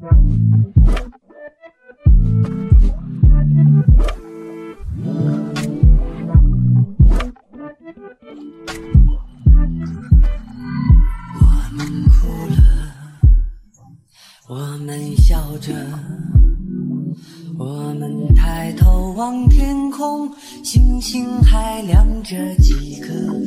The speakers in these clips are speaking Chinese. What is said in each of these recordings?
我们哭了，我们笑着，我们抬头望天空，星星还亮着几颗。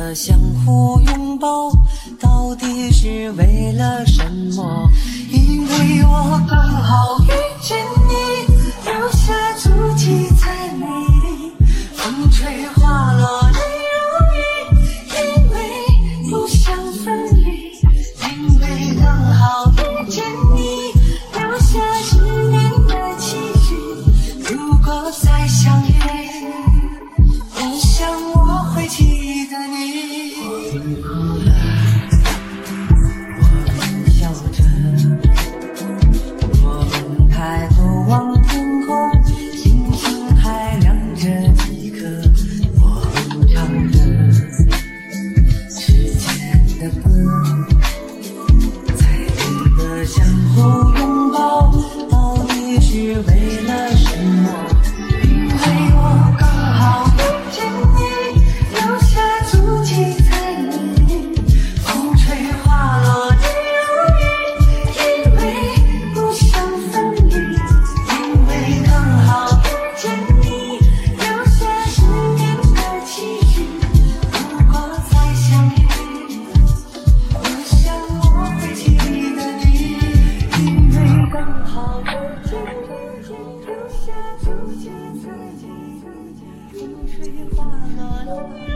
的相互拥抱到底是为了什么？梨花落了